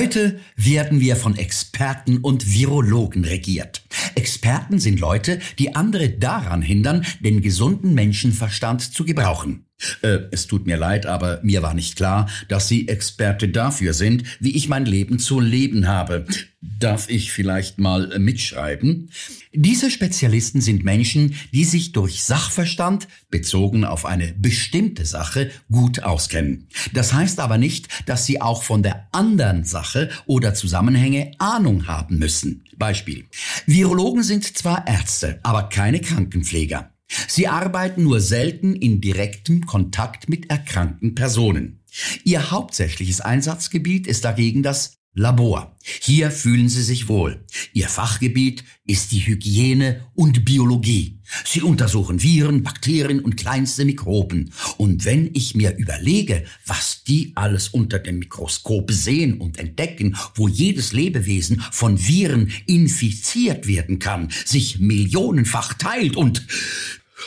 Heute werden wir von Experten und Virologen regiert. Experten sind Leute, die andere daran hindern, den gesunden Menschenverstand zu gebrauchen. Äh, es tut mir leid, aber mir war nicht klar, dass Sie Experte dafür sind, wie ich mein Leben zu leben habe. Darf ich vielleicht mal mitschreiben? Diese Spezialisten sind Menschen, die sich durch Sachverstand, bezogen auf eine bestimmte Sache, gut auskennen. Das heißt aber nicht, dass sie auch von der anderen Sache oder Zusammenhänge Ahnung haben müssen. Beispiel. Virologen sind zwar Ärzte, aber keine Krankenpfleger. Sie arbeiten nur selten in direktem Kontakt mit erkrankten Personen. Ihr hauptsächliches Einsatzgebiet ist dagegen das Labor. Hier fühlen Sie sich wohl. Ihr Fachgebiet ist die Hygiene und Biologie. Sie untersuchen Viren, Bakterien und kleinste Mikroben. Und wenn ich mir überlege, was die alles unter dem Mikroskop sehen und entdecken, wo jedes Lebewesen von Viren infiziert werden kann, sich millionenfach teilt und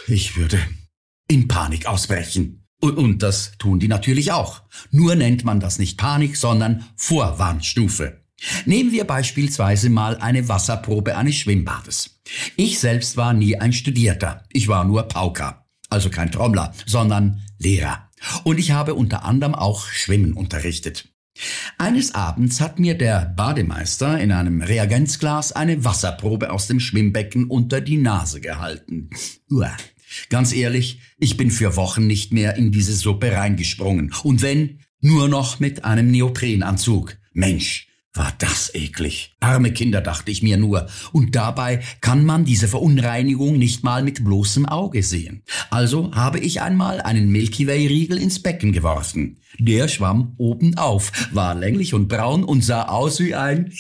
ich würde in Panik ausbrechen. Und, und das tun die natürlich auch. Nur nennt man das nicht Panik, sondern Vorwarnstufe. Nehmen wir beispielsweise mal eine Wasserprobe eines Schwimmbades. Ich selbst war nie ein Studierter. Ich war nur Pauker. Also kein Trommler, sondern Lehrer. Und ich habe unter anderem auch Schwimmen unterrichtet. Eines Abends hat mir der Bademeister in einem Reagenzglas eine Wasserprobe aus dem Schwimmbecken unter die Nase gehalten. Uah. Ganz ehrlich, ich bin für Wochen nicht mehr in diese Suppe reingesprungen. Und wenn, nur noch mit einem Neoprenanzug. Mensch, war das eklig. Arme Kinder, dachte ich mir nur. Und dabei kann man diese Verunreinigung nicht mal mit bloßem Auge sehen. Also habe ich einmal einen Milky Way Riegel ins Becken geworfen. Der schwamm oben auf, war länglich und braun und sah aus wie ein...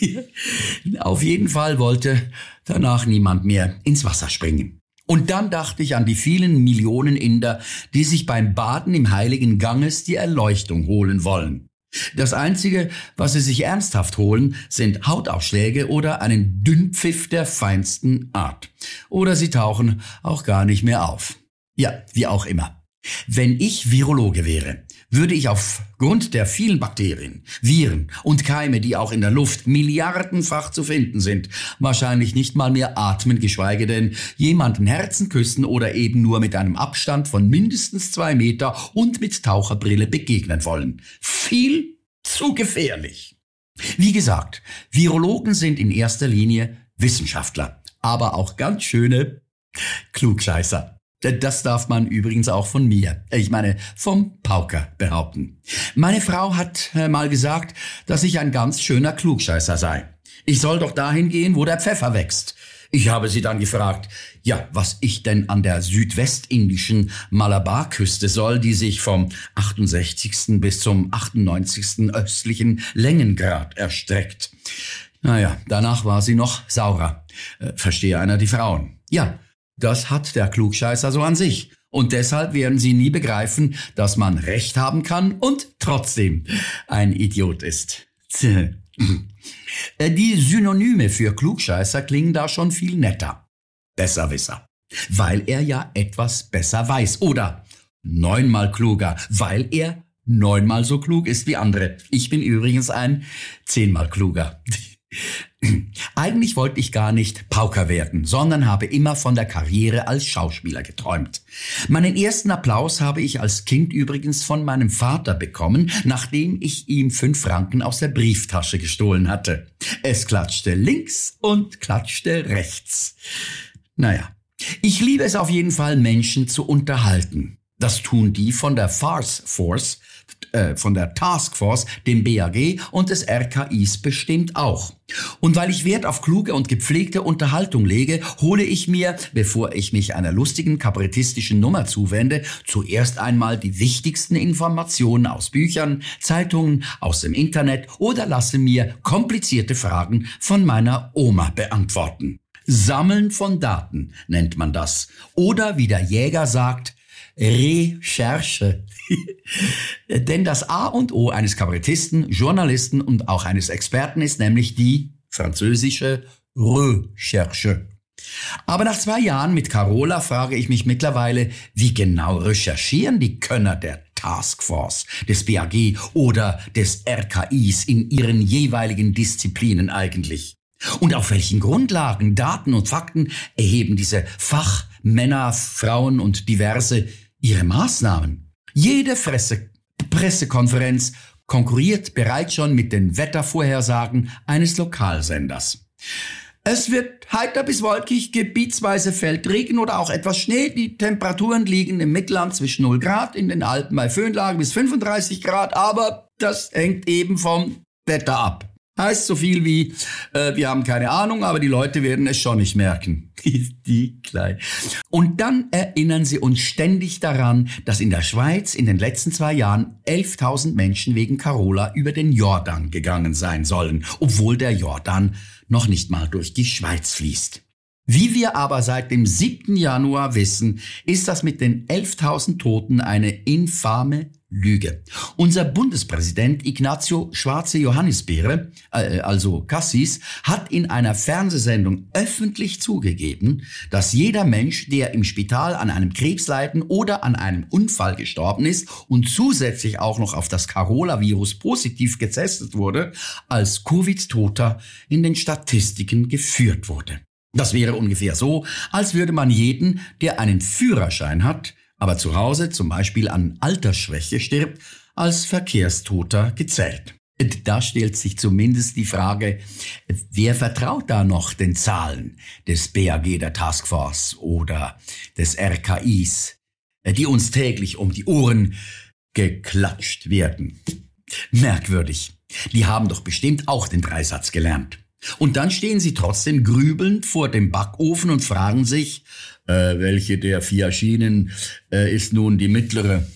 Auf jeden Fall wollte danach niemand mehr ins Wasser springen. Und dann dachte ich an die vielen Millionen Inder, die sich beim Baden im heiligen Ganges die Erleuchtung holen wollen. Das Einzige, was sie sich ernsthaft holen, sind Hautausschläge oder einen Dünnpfiff der feinsten Art. Oder sie tauchen auch gar nicht mehr auf. Ja, wie auch immer. Wenn ich Virologe wäre, würde ich aufgrund der vielen Bakterien, Viren und Keime, die auch in der Luft milliardenfach zu finden sind, wahrscheinlich nicht mal mehr atmen, geschweige denn jemanden Herzen küssen oder eben nur mit einem Abstand von mindestens zwei Meter und mit Taucherbrille begegnen wollen. Viel zu gefährlich. Wie gesagt, Virologen sind in erster Linie Wissenschaftler, aber auch ganz schöne Klugscheißer. Das darf man übrigens auch von mir, ich meine vom Pauker behaupten. Meine Frau hat äh, mal gesagt, dass ich ein ganz schöner Klugscheißer sei. Ich soll doch dahin gehen, wo der Pfeffer wächst. Ich habe sie dann gefragt, ja, was ich denn an der südwestindischen Malabarküste soll, die sich vom 68. bis zum 98. östlichen Längengrad erstreckt. Naja, danach war sie noch saurer. Äh, verstehe einer die Frauen. Ja, das hat der Klugscheißer so an sich. Und deshalb werden Sie nie begreifen, dass man Recht haben kann und trotzdem ein Idiot ist. Äh, die Synonyme für Klugscheißer klingen da schon viel netter. Besserwisser. Weil er ja etwas besser weiß. Oder neunmal kluger, weil er neunmal so klug ist wie andere. Ich bin übrigens ein zehnmal kluger. Eigentlich wollte ich gar nicht Pauker werden, sondern habe immer von der Karriere als Schauspieler geträumt. Meinen ersten Applaus habe ich als Kind übrigens von meinem Vater bekommen, nachdem ich ihm fünf Franken aus der Brieftasche gestohlen hatte. Es klatschte links und klatschte rechts. Naja, ich liebe es auf jeden Fall, Menschen zu unterhalten. Das tun die von der Farce Force, äh, von der Taskforce, dem BAG und des RKIs bestimmt auch. Und weil ich Wert auf kluge und gepflegte Unterhaltung lege, hole ich mir, bevor ich mich einer lustigen kabarettistischen Nummer zuwende, zuerst einmal die wichtigsten Informationen aus Büchern, Zeitungen, aus dem Internet oder lasse mir komplizierte Fragen von meiner Oma beantworten. Sammeln von Daten nennt man das. Oder wie der Jäger sagt, Recherche. Denn das A und O eines Kabarettisten, Journalisten und auch eines Experten ist nämlich die französische Recherche. Aber nach zwei Jahren mit Carola frage ich mich mittlerweile, wie genau recherchieren die Könner der Taskforce, des BAG oder des RKIs in ihren jeweiligen Disziplinen eigentlich? Und auf welchen Grundlagen, Daten und Fakten erheben diese Fachmänner, Frauen und diverse ihre Maßnahmen? Jede Fresse, Pressekonferenz konkurriert bereits schon mit den Wettervorhersagen eines Lokalsenders. Es wird heiter bis wolkig, gebietsweise fällt Regen oder auch etwas Schnee. Die Temperaturen liegen im Mittelland zwischen 0 Grad, in den Alpen bei Föhnlagen bis 35 Grad, aber das hängt eben vom Wetter ab. Heißt so viel wie, äh, wir haben keine Ahnung, aber die Leute werden es schon nicht merken. die klein. Und dann erinnern sie uns ständig daran, dass in der Schweiz in den letzten zwei Jahren 11.000 Menschen wegen Carola über den Jordan gegangen sein sollen, obwohl der Jordan noch nicht mal durch die Schweiz fließt. Wie wir aber seit dem 7. Januar wissen, ist das mit den 11.000 Toten eine infame Lüge. Unser Bundespräsident Ignazio Schwarze Johannisbeere, äh, also Cassis, hat in einer Fernsehsendung öffentlich zugegeben, dass jeder Mensch, der im Spital an einem Krebsleiden oder an einem Unfall gestorben ist und zusätzlich auch noch auf das Carola-Virus positiv getestet wurde, als Covid-Toter in den Statistiken geführt wurde. Das wäre ungefähr so, als würde man jeden, der einen Führerschein hat, aber zu Hause zum Beispiel an Altersschwäche stirbt, als Verkehrstoter gezählt. Da stellt sich zumindest die Frage, wer vertraut da noch den Zahlen des BAG der Taskforce oder des RKIs, die uns täglich um die Ohren geklatscht werden? Merkwürdig. Die haben doch bestimmt auch den Dreisatz gelernt. Und dann stehen sie trotzdem grübelnd vor dem Backofen und fragen sich, äh, welche der vier Schienen äh, ist nun die mittlere?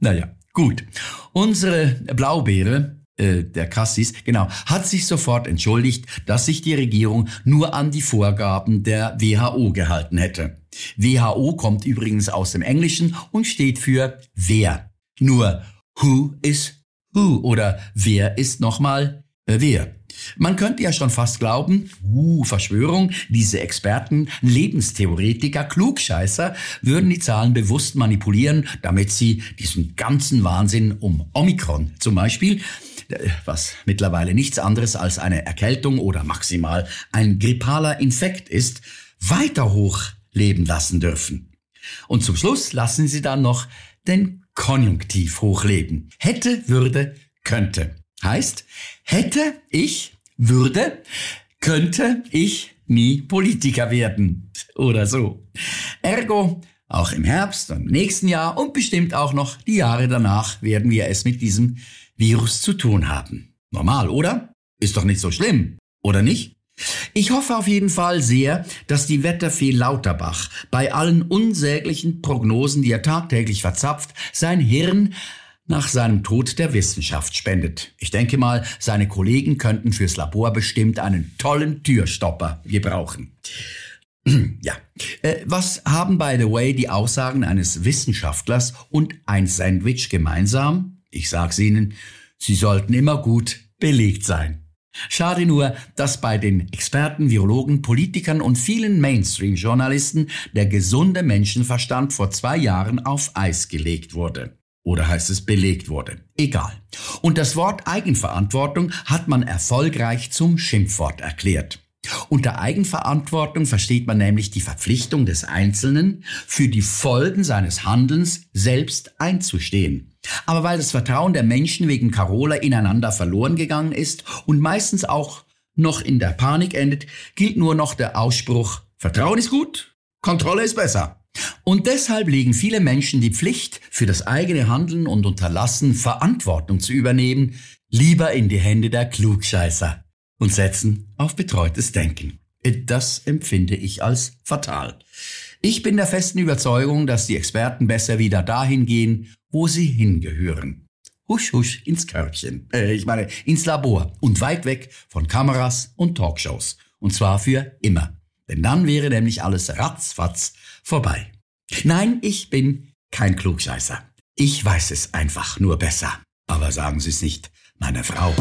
Naja, gut. Unsere Blaubeere, äh, der Cassis, genau, hat sich sofort entschuldigt, dass sich die Regierung nur an die Vorgaben der WHO gehalten hätte. WHO kommt übrigens aus dem Englischen und steht für wer. Nur who is who oder wer ist nochmal äh, wer. Man könnte ja schon fast glauben, uh, Verschwörung, diese Experten, Lebenstheoretiker, Klugscheißer würden die Zahlen bewusst manipulieren, damit sie diesen ganzen Wahnsinn um Omikron zum Beispiel, äh, was mittlerweile nichts anderes als eine Erkältung oder maximal ein grippaler Infekt ist, weiter hochleben lassen dürfen. Und zum Schluss lassen sie dann noch den Konjunktiv hochleben. Hätte, würde, könnte. Heißt, hätte ich, würde, könnte ich nie Politiker werden. Oder so. Ergo, auch im Herbst und im nächsten Jahr und bestimmt auch noch die Jahre danach werden wir es mit diesem Virus zu tun haben. Normal, oder? Ist doch nicht so schlimm, oder nicht? Ich hoffe auf jeden Fall sehr, dass die Wetterfee Lauterbach bei allen unsäglichen Prognosen, die er tagtäglich verzapft, sein Hirn nach seinem Tod der Wissenschaft spendet. Ich denke mal, seine Kollegen könnten fürs Labor bestimmt einen tollen Türstopper gebrauchen. Ja. Äh, was haben, by the way, die Aussagen eines Wissenschaftlers und ein Sandwich gemeinsam? Ich sag's Ihnen, sie sollten immer gut belegt sein. Schade nur, dass bei den Experten, Virologen, Politikern und vielen Mainstream-Journalisten der gesunde Menschenverstand vor zwei Jahren auf Eis gelegt wurde. Oder heißt es belegt wurde? Egal. Und das Wort Eigenverantwortung hat man erfolgreich zum Schimpfwort erklärt. Unter Eigenverantwortung versteht man nämlich die Verpflichtung des Einzelnen, für die Folgen seines Handelns selbst einzustehen. Aber weil das Vertrauen der Menschen wegen Carola ineinander verloren gegangen ist und meistens auch noch in der Panik endet, gilt nur noch der Ausspruch, Vertrauen ist gut, Kontrolle ist besser. Und deshalb legen viele Menschen die Pflicht, für das eigene Handeln und Unterlassen Verantwortung zu übernehmen, lieber in die Hände der Klugscheißer und setzen auf betreutes Denken. Das empfinde ich als fatal. Ich bin der festen Überzeugung, dass die Experten besser wieder dahin gehen, wo sie hingehören. Husch, husch ins Körbchen. Äh, ich meine, ins Labor und weit weg von Kameras und Talkshows. Und zwar für immer. Denn dann wäre nämlich alles ratzfatz vorbei. Nein, ich bin kein Klugscheißer. Ich weiß es einfach nur besser. Aber sagen Sie es nicht meiner Frau.